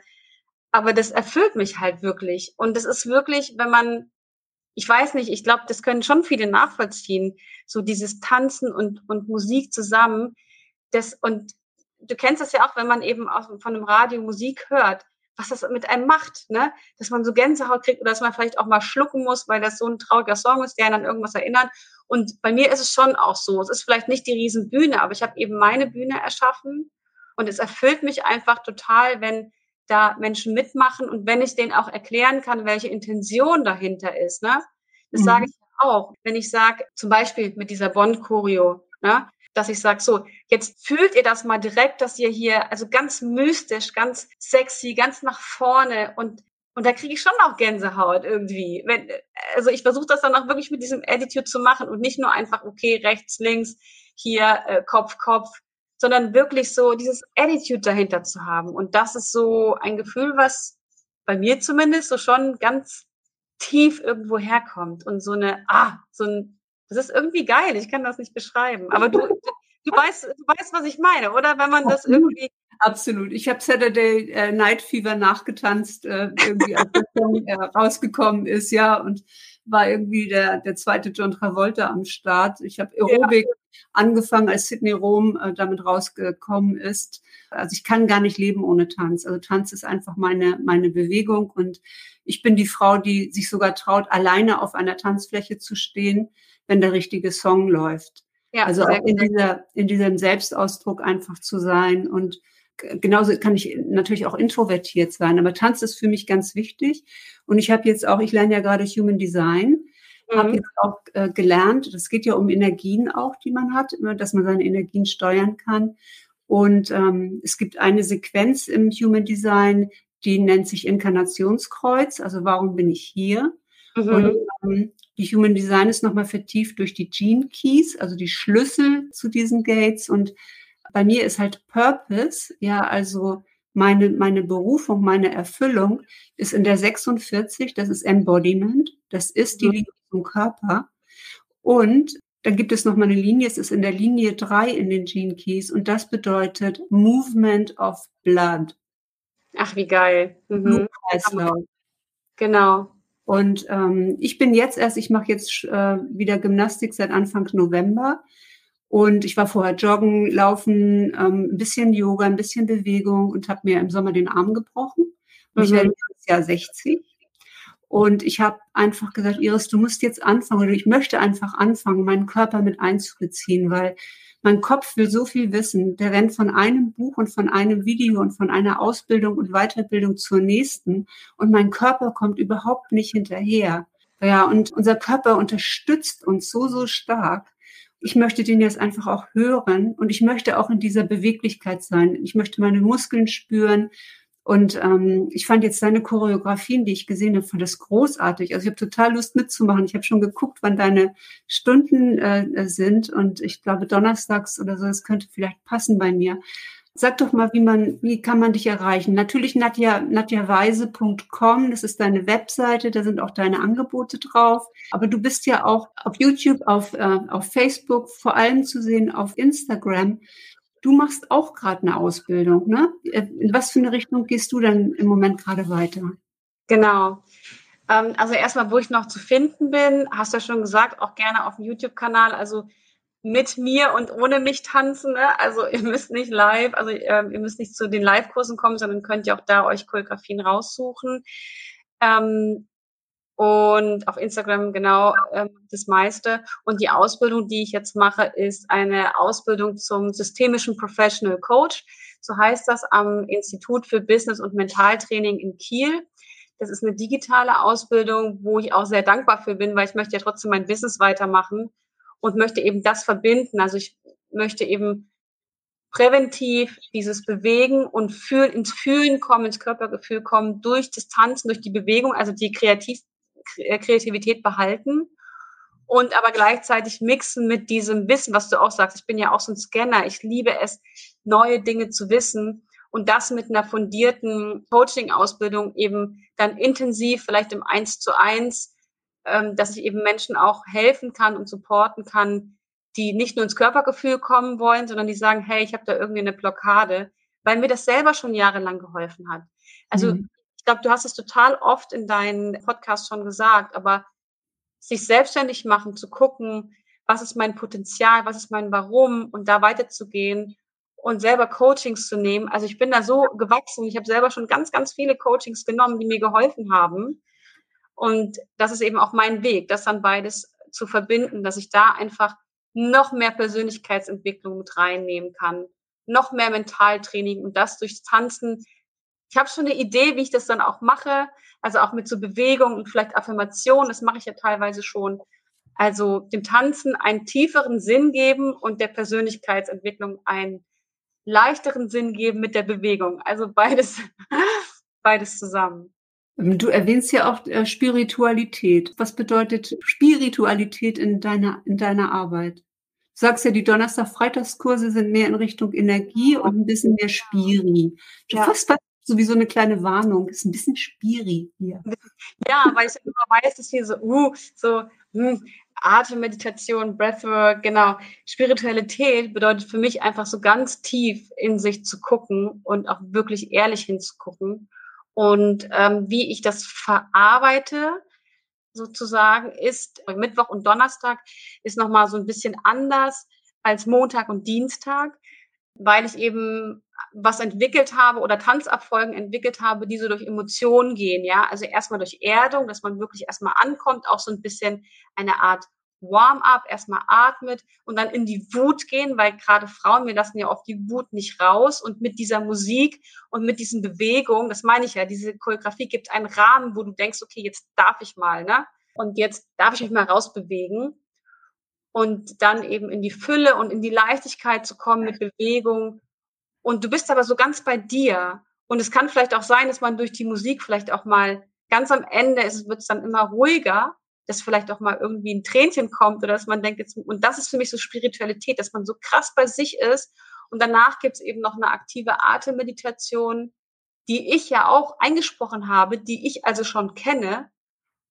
Aber das erfüllt mich halt wirklich. Und das ist wirklich, wenn man, ich weiß nicht, ich glaube, das können schon viele nachvollziehen, so dieses Tanzen und, und Musik zusammen. Das, und du kennst das ja auch, wenn man eben auch von einem Radio Musik hört was das mit einem macht, ne? Dass man so Gänsehaut kriegt oder dass man vielleicht auch mal schlucken muss, weil das so ein trauriger Song ist, der einen an irgendwas erinnert. Und bei mir ist es schon auch so. Es ist vielleicht nicht die Riesenbühne, aber ich habe eben meine Bühne erschaffen und es erfüllt mich einfach total, wenn da Menschen mitmachen und wenn ich denen auch erklären kann, welche Intention dahinter ist, ne? Das mhm. sage ich auch. Wenn ich sage, zum Beispiel mit dieser Bond-Choreo, ne? Dass ich sage, so, jetzt fühlt ihr das mal direkt, dass ihr hier, also ganz mystisch, ganz sexy, ganz nach vorne und und da kriege ich schon auch Gänsehaut irgendwie. Wenn, also ich versuche das dann auch wirklich mit diesem Attitude zu machen und nicht nur einfach, okay, rechts, links, hier äh, Kopf, Kopf, sondern wirklich so dieses Attitude dahinter zu haben. Und das ist so ein Gefühl, was bei mir zumindest so schon ganz tief irgendwo herkommt und so eine, ah, so ein das ist irgendwie geil. Ich kann das nicht beschreiben. Aber du, du weißt, du weißt, was ich meine, oder? Wenn man das irgendwie Absolut. Ich habe Saturday äh, Night Fever nachgetanzt, äh, irgendwie als der Song äh, rausgekommen ist, ja, und war irgendwie der, der zweite John Travolta am Start. Ich habe Aerobic ja. angefangen, als Sydney Rom äh, damit rausgekommen ist. Also ich kann gar nicht leben ohne Tanz. Also Tanz ist einfach meine, meine Bewegung und ich bin die Frau, die sich sogar traut, alleine auf einer Tanzfläche zu stehen, wenn der richtige Song läuft. Ja, also auch in, dieser, in diesem Selbstausdruck einfach zu sein und genauso kann ich natürlich auch introvertiert sein, aber Tanz ist für mich ganz wichtig. Und ich habe jetzt auch, ich lerne ja gerade Human Design, mhm. habe jetzt auch äh, gelernt, das geht ja um Energien auch, die man hat, dass man seine Energien steuern kann. Und ähm, es gibt eine Sequenz im Human Design, die nennt sich Inkarnationskreuz. Also warum bin ich hier? Mhm. Und ähm, die Human Design ist nochmal vertieft durch die Gene Keys, also die Schlüssel zu diesen Gates. Und bei mir ist halt Purpose, ja, also meine, meine Berufung, meine Erfüllung ist in der 46, das ist Embodiment, das ist die mhm. Linie zum Körper. Und dann gibt es noch mal eine Linie, es ist in der Linie 3 in den Gene Keys und das bedeutet Movement of Blood. Ach, wie geil. Mhm. Genau. Und ähm, ich bin jetzt erst, ich mache jetzt äh, wieder Gymnastik seit Anfang November. Und ich war vorher joggen, laufen, ähm, ein bisschen Yoga, ein bisschen Bewegung und habe mir im Sommer den Arm gebrochen. Und mhm. ich werde dieses Jahr 60. Und ich habe einfach gesagt, Iris, du musst jetzt anfangen oder ich möchte einfach anfangen, meinen Körper mit einzubeziehen, weil mein Kopf will so viel wissen. Der rennt von einem Buch und von einem Video und von einer Ausbildung und Weiterbildung zur nächsten. Und mein Körper kommt überhaupt nicht hinterher. Ja, und unser Körper unterstützt uns so, so stark ich möchte den jetzt einfach auch hören und ich möchte auch in dieser Beweglichkeit sein. Ich möchte meine Muskeln spüren. Und ähm, ich fand jetzt deine Choreografien, die ich gesehen habe, fand das großartig. Also ich habe total Lust mitzumachen. Ich habe schon geguckt, wann deine Stunden äh, sind. Und ich glaube, donnerstags oder so, das könnte vielleicht passen bei mir. Sag doch mal, wie man, wie kann man dich erreichen? Natürlich Nadja, nadjaweise.com, das ist deine Webseite, da sind auch deine Angebote drauf. Aber du bist ja auch auf YouTube, auf, äh, auf Facebook, vor allem zu sehen auf Instagram. Du machst auch gerade eine Ausbildung, ne? In was für eine Richtung gehst du dann im Moment gerade weiter? Genau. Ähm, also erstmal, wo ich noch zu finden bin, hast du ja schon gesagt, auch gerne auf dem YouTube-Kanal. Also mit mir und ohne mich tanzen. Ne? Also ihr müsst nicht live, also äh, ihr müsst nicht zu den Live-Kursen kommen, sondern könnt ihr auch da euch Choreografien raussuchen. Ähm, und auf Instagram genau ähm, das meiste. Und die Ausbildung, die ich jetzt mache, ist eine Ausbildung zum systemischen Professional Coach. So heißt das am Institut für Business und Mentaltraining in Kiel. Das ist eine digitale Ausbildung, wo ich auch sehr dankbar für bin, weil ich möchte ja trotzdem mein Business weitermachen und möchte eben das verbinden. Also ich möchte eben präventiv dieses Bewegen und fühlen, ins Fühlen kommen, ins Körpergefühl kommen, durch das durch die Bewegung, also die Kreativ Kreativität behalten und aber gleichzeitig mixen mit diesem Wissen, was du auch sagst. Ich bin ja auch so ein Scanner. Ich liebe es, neue Dinge zu wissen und das mit einer fundierten Coaching-Ausbildung eben dann intensiv, vielleicht im Eins zu eins ähm, dass ich eben Menschen auch helfen kann und supporten kann, die nicht nur ins Körpergefühl kommen wollen, sondern die sagen, hey, ich habe da irgendwie eine Blockade, weil mir das selber schon jahrelang geholfen hat. Also mhm. ich glaube, du hast es total oft in deinen Podcast schon gesagt, aber sich selbstständig machen, zu gucken, was ist mein Potenzial, was ist mein Warum und da weiterzugehen und selber Coachings zu nehmen. Also ich bin da so gewachsen. Ich habe selber schon ganz, ganz viele Coachings genommen, die mir geholfen haben. Und das ist eben auch mein Weg, das dann beides zu verbinden, dass ich da einfach noch mehr Persönlichkeitsentwicklung mit reinnehmen kann, noch mehr Mentaltraining und das durchs Tanzen. Ich habe schon eine Idee, wie ich das dann auch mache, also auch mit so Bewegung und vielleicht Affirmation, das mache ich ja teilweise schon. Also dem Tanzen einen tieferen Sinn geben und der Persönlichkeitsentwicklung einen leichteren Sinn geben mit der Bewegung. Also beides, beides zusammen. Du erwähnst ja auch äh, Spiritualität. Was bedeutet Spiritualität in deiner, in deiner Arbeit? Du sagst ja, die Donnerstag-Freitagskurse sind mehr in Richtung Energie und ein bisschen mehr Spiri. Ja. Fast so wie so eine kleine Warnung. Ist ein bisschen Spiri hier. Ja, weil ich immer weiß, dass hier so, uh, so, hm, Atemmeditation, Breathwork, genau. Spiritualität bedeutet für mich einfach so ganz tief in sich zu gucken und auch wirklich ehrlich hinzugucken. Und ähm, wie ich das verarbeite, sozusagen, ist Mittwoch und Donnerstag ist nochmal so ein bisschen anders als Montag und Dienstag, weil ich eben was entwickelt habe oder Tanzabfolgen entwickelt habe, die so durch Emotionen gehen, ja. Also erstmal durch Erdung, dass man wirklich erstmal ankommt, auch so ein bisschen eine Art Warm-up, erstmal atmet und dann in die Wut gehen, weil gerade Frauen, wir lassen ja oft die Wut nicht raus und mit dieser Musik und mit diesen Bewegungen, das meine ich ja, diese Choreografie gibt einen Rahmen, wo du denkst, okay, jetzt darf ich mal, ne? Und jetzt darf ich mich mal rausbewegen und dann eben in die Fülle und in die Leichtigkeit zu kommen mit Bewegung. Und du bist aber so ganz bei dir. Und es kann vielleicht auch sein, dass man durch die Musik vielleicht auch mal ganz am Ende ist, wird es dann immer ruhiger, dass vielleicht auch mal irgendwie ein Tränchen kommt oder dass man denkt, jetzt, und das ist für mich so Spiritualität, dass man so krass bei sich ist. Und danach gibt es eben noch eine aktive Atemmeditation, die ich ja auch eingesprochen habe, die ich also schon kenne.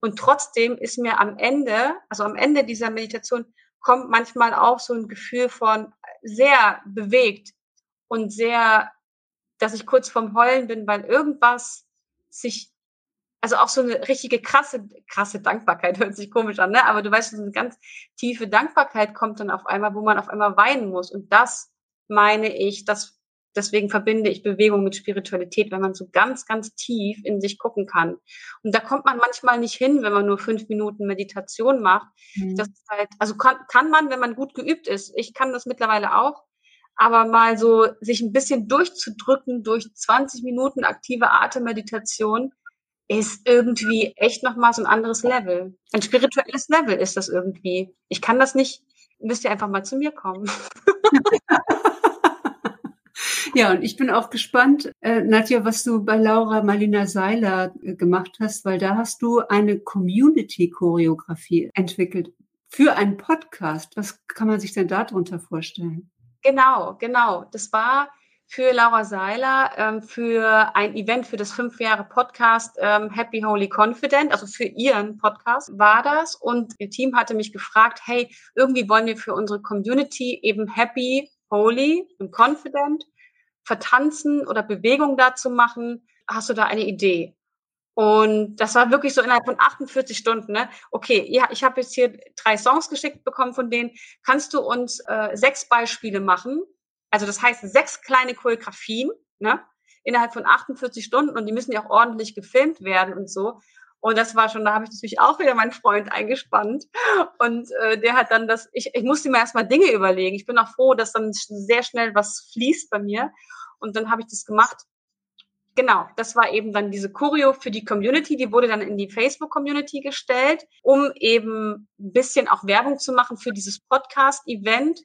Und trotzdem ist mir am Ende, also am Ende dieser Meditation, kommt manchmal auch so ein Gefühl von sehr bewegt und sehr, dass ich kurz vorm Heulen bin, weil irgendwas sich, also auch so eine richtige krasse, krasse Dankbarkeit hört sich komisch an, ne? Aber du weißt, so eine ganz tiefe Dankbarkeit kommt dann auf einmal, wo man auf einmal weinen muss. Und das meine ich, das deswegen verbinde ich Bewegung mit Spiritualität, wenn man so ganz, ganz tief in sich gucken kann. Und da kommt man manchmal nicht hin, wenn man nur fünf Minuten Meditation macht. Mhm. Das ist halt, also kann, kann man, wenn man gut geübt ist. Ich kann das mittlerweile auch. Aber mal so sich ein bisschen durchzudrücken durch 20 Minuten aktive Atemmeditation ist irgendwie echt nochmal so ein anderes Level. Ein spirituelles Level ist das irgendwie. Ich kann das nicht, müsst ihr einfach mal zu mir kommen. Ja, und ich bin auch gespannt, äh, Nadja, was du bei Laura Marlina Seiler äh, gemacht hast, weil da hast du eine Community-Choreografie entwickelt für einen Podcast. Was kann man sich denn darunter vorstellen? Genau, genau. Das war für Laura Seiler ähm, für ein Event für das fünf Jahre Podcast ähm, Happy Holy Confident, also für ihren Podcast war das. Und ihr Team hatte mich gefragt, hey, irgendwie wollen wir für unsere Community eben Happy, Holy und Confident vertanzen oder Bewegung dazu machen? Hast du da eine Idee? Und das war wirklich so innerhalb von 48 Stunden. Ne? Okay, ja, ich habe jetzt hier drei Songs geschickt bekommen von denen. Kannst du uns äh, sechs Beispiele machen? Also das heißt sechs kleine Choreografien ne? innerhalb von 48 Stunden und die müssen ja auch ordentlich gefilmt werden und so. Und das war schon, da habe ich natürlich auch wieder meinen Freund eingespannt. Und äh, der hat dann das, ich, ich musste mir erstmal Dinge überlegen. Ich bin auch froh, dass dann sehr schnell was fließt bei mir. Und dann habe ich das gemacht. Genau, das war eben dann diese Choreo für die Community, die wurde dann in die Facebook-Community gestellt, um eben ein bisschen auch Werbung zu machen für dieses Podcast-Event.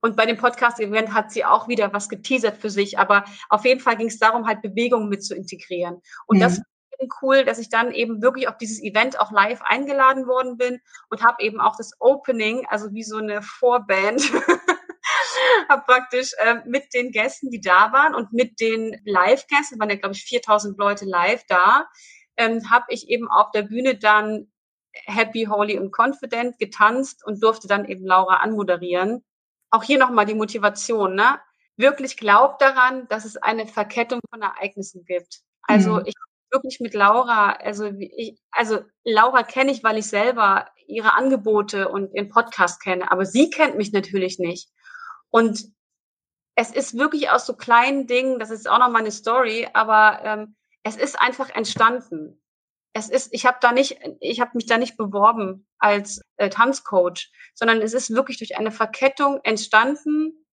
Und bei dem Podcast-Event hat sie auch wieder was geteasert für sich, aber auf jeden Fall ging es darum, halt Bewegungen mit zu integrieren. Und mhm. das cool, dass ich dann eben wirklich auf dieses Event auch live eingeladen worden bin und habe eben auch das Opening, also wie so eine Vorband, habe praktisch äh, mit den Gästen, die da waren und mit den Live-Gästen, waren ja glaube ich 4000 Leute live da, ähm, habe ich eben auf der Bühne dann Happy, Holy und Confident getanzt und durfte dann eben Laura anmoderieren. Auch hier nochmal die Motivation, ne? Wirklich glaubt daran, dass es eine Verkettung von Ereignissen gibt. Also mhm. ich wirklich mit Laura, also ich, also Laura kenne ich, weil ich selber ihre Angebote und ihren Podcast kenne, aber sie kennt mich natürlich nicht. Und es ist wirklich aus so kleinen Dingen, das ist auch noch mal eine Story, aber ähm, es ist einfach entstanden. Es ist, ich habe da nicht, ich habe mich da nicht beworben als äh, Tanzcoach, sondern es ist wirklich durch eine Verkettung entstanden,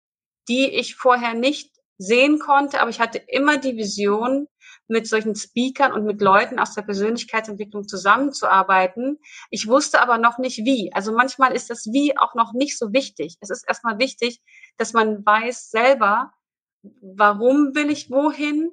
die ich vorher nicht sehen konnte, aber ich hatte immer die Vision, mit solchen Speakern und mit Leuten aus der Persönlichkeitsentwicklung zusammenzuarbeiten. Ich wusste aber noch nicht wie. Also manchmal ist das Wie auch noch nicht so wichtig. Es ist erstmal wichtig, dass man weiß selber, warum will ich wohin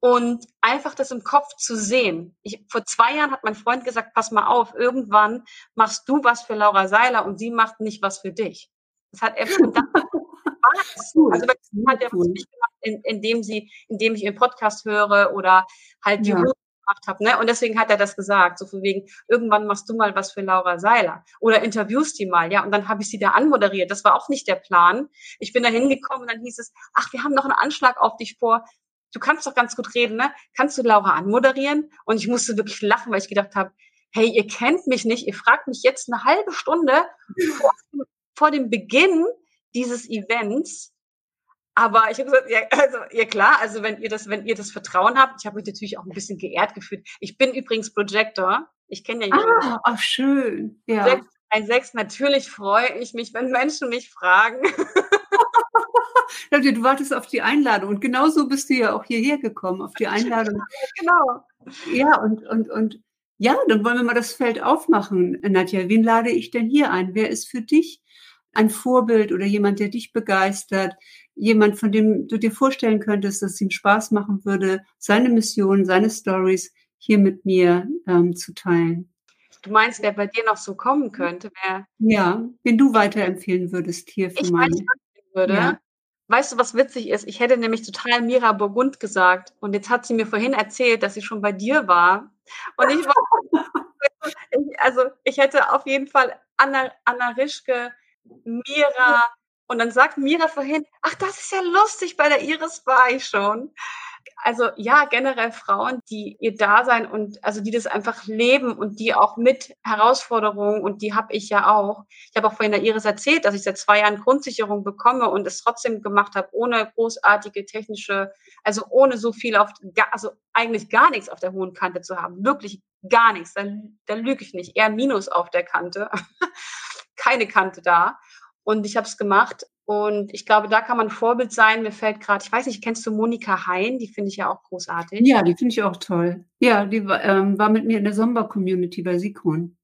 und einfach das im Kopf zu sehen. Ich, vor zwei Jahren hat mein Freund gesagt, pass mal auf, irgendwann machst du was für Laura Seiler und sie macht nicht was für dich. Das hat er schon cool. Also hat er cool. nicht gemacht, in, indem sie, indem ich ihren Podcast höre oder halt die ja. gemacht habe. Ne? Und deswegen hat er das gesagt, so von wegen, irgendwann machst du mal was für Laura Seiler oder interviewst die mal, ja. Und dann habe ich sie da anmoderiert. Das war auch nicht der Plan. Ich bin da hingekommen und dann hieß es, ach, wir haben noch einen Anschlag auf dich vor. Du kannst doch ganz gut reden, ne? Kannst du Laura anmoderieren? Und ich musste wirklich lachen, weil ich gedacht habe, hey, ihr kennt mich nicht, ihr fragt mich jetzt eine halbe Stunde vor, vor dem Beginn dieses Events, aber ich habe gesagt, ja, also ja klar, also wenn ihr das, wenn ihr das Vertrauen habt, ich habe mich natürlich auch ein bisschen geehrt gefühlt. Ich bin übrigens Projector. Ich kenne ja jemanden. Ah, ach schön. Ja. Sechs, ein Sechs, natürlich freue ich mich, wenn Menschen mich fragen. du wartest auf die Einladung und genau so bist du ja auch hierher gekommen, auf die Einladung. Genau. Ja, und, und, und ja, dann wollen wir mal das Feld aufmachen. Nadja, wen lade ich denn hier ein? Wer ist für dich ein Vorbild oder jemand, der dich begeistert? jemand, von dem du dir vorstellen könntest, dass es ihm Spaß machen würde, seine Mission, seine Stories hier mit mir ähm, zu teilen. Du meinst, wer bei dir noch so kommen könnte? Wer ja, wen du weiterempfehlen würdest hier für ich meine. würde. Ja. Weißt du, was witzig ist? Ich hätte nämlich total Mira Burgund gesagt. Und jetzt hat sie mir vorhin erzählt, dass sie schon bei dir war. Und ich war, also ich hätte auf jeden Fall Anna, Anna Rischke, Mira, und dann sagt Mira vorhin, ach, das ist ja lustig, bei der Iris war ich schon. Also ja, generell Frauen, die ihr Dasein und also die das einfach leben und die auch mit Herausforderungen und die habe ich ja auch. Ich habe auch vorhin der Iris erzählt, dass ich seit zwei Jahren Grundsicherung bekomme und es trotzdem gemacht habe, ohne großartige technische, also ohne so viel auf, also eigentlich gar nichts auf der hohen Kante zu haben. Wirklich gar nichts. Da, da lüge ich nicht. Eher Minus auf der Kante. Keine Kante da. Und ich habe es gemacht. Und ich glaube, da kann man Vorbild sein. Mir fällt gerade, ich weiß nicht, kennst du Monika Hein? Die finde ich ja auch großartig. Ja, die finde ich auch toll. Ja, die war, ähm, war mit mir in der Sommer-Community bei Sikon.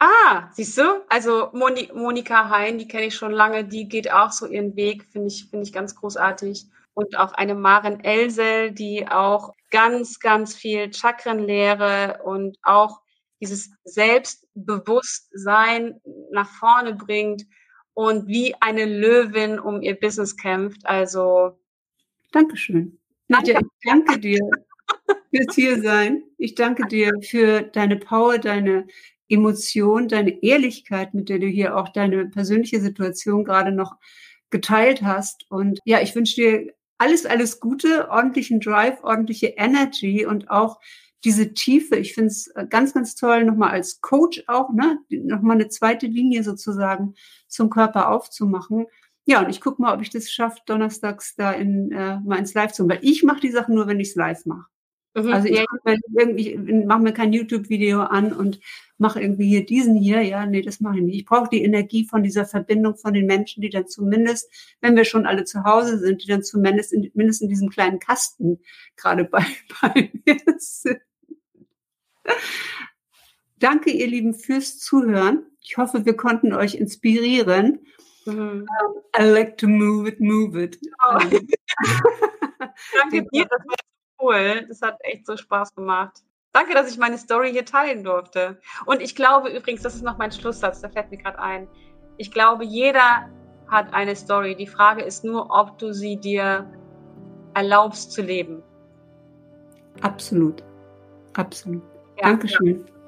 Ah, siehst du? Also Moni Monika Hein, die kenne ich schon lange, die geht auch so ihren Weg, finde ich, finde ich ganz großartig. Und auch eine Maren Elsel, die auch ganz, ganz viel Chakrenlehre und auch dieses Selbstbewusstsein nach vorne bringt und wie eine Löwin um ihr Business kämpft. Also. Dankeschön. Nadja, ich danke dir fürs Hiersein. Ich danke dir für deine Power, deine Emotion, deine Ehrlichkeit, mit der du hier auch deine persönliche Situation gerade noch geteilt hast. Und ja, ich wünsche dir alles, alles Gute, ordentlichen Drive, ordentliche Energy und auch diese Tiefe, ich finde es äh, ganz, ganz toll, nochmal als Coach auch, ne, nochmal eine zweite Linie sozusagen zum Körper aufzumachen. Ja, und ich gucke mal, ob ich das schaffe, donnerstags da in, äh, mal ins Live zu, weil ich mache die Sachen nur, wenn ich es live mache. Mhm, also ich, irgendwie, mache mir kein YouTube-Video an und mache irgendwie hier diesen hier. Ja, nee, das mache ich nicht. Ich brauche die Energie von dieser Verbindung von den Menschen, die dann zumindest, wenn wir schon alle zu Hause sind, die dann zumindest in, mindestens in diesem kleinen Kasten gerade bei, bei mir sind. Danke, ihr Lieben, fürs Zuhören. Ich hoffe, wir konnten euch inspirieren. Mhm. I like to move it, move it. Oh. Danke dir, das war cool. Das hat echt so Spaß gemacht. Danke, dass ich meine Story hier teilen durfte. Und ich glaube übrigens, das ist noch mein Schlusssatz, da fällt mir gerade ein. Ich glaube, jeder hat eine Story. Die Frage ist nur, ob du sie dir erlaubst zu leben. Absolut. Absolut. Dankeschön. Ja.